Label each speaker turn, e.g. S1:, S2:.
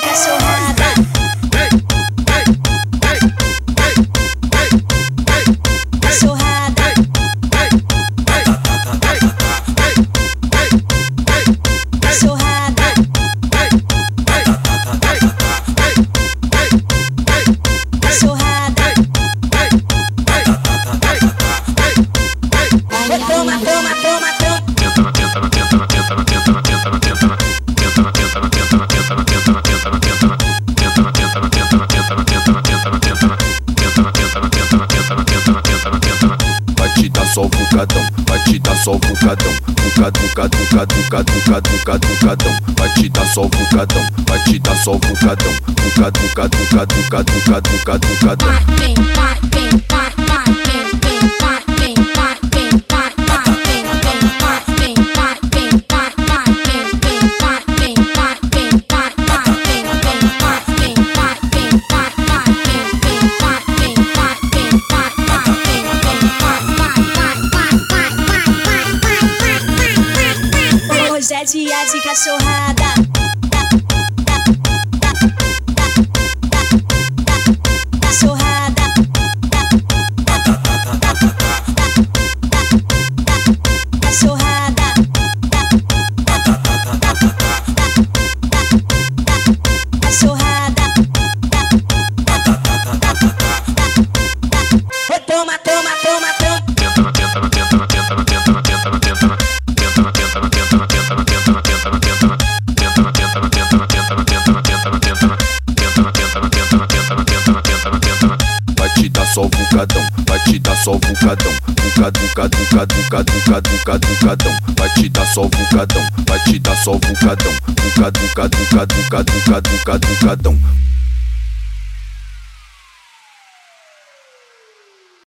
S1: fica chorrada.
S2: Toma, toma, toma, toma.
S3: Tenta, tenta, tenta, tenta, tenta.
S4: só o vai te dar só o bocadão, bocado, bocado, bocado, bocado, bocado, bocado, bocadão, vai te dar só o vai te dar só o bocadão, bocado, bocado, bucadão. bocado, bocado, bocado, bocadão.
S1: Dia de cachorrada.
S4: só o bucadão, vai te dar só o bucadão, bucado, bucado, bucado, bucado, bucado, bucado, bucadão, vai te dar só o bucadão, vai te dar só o bucadão, bucado, bucado, bucado, bucado, bucadão.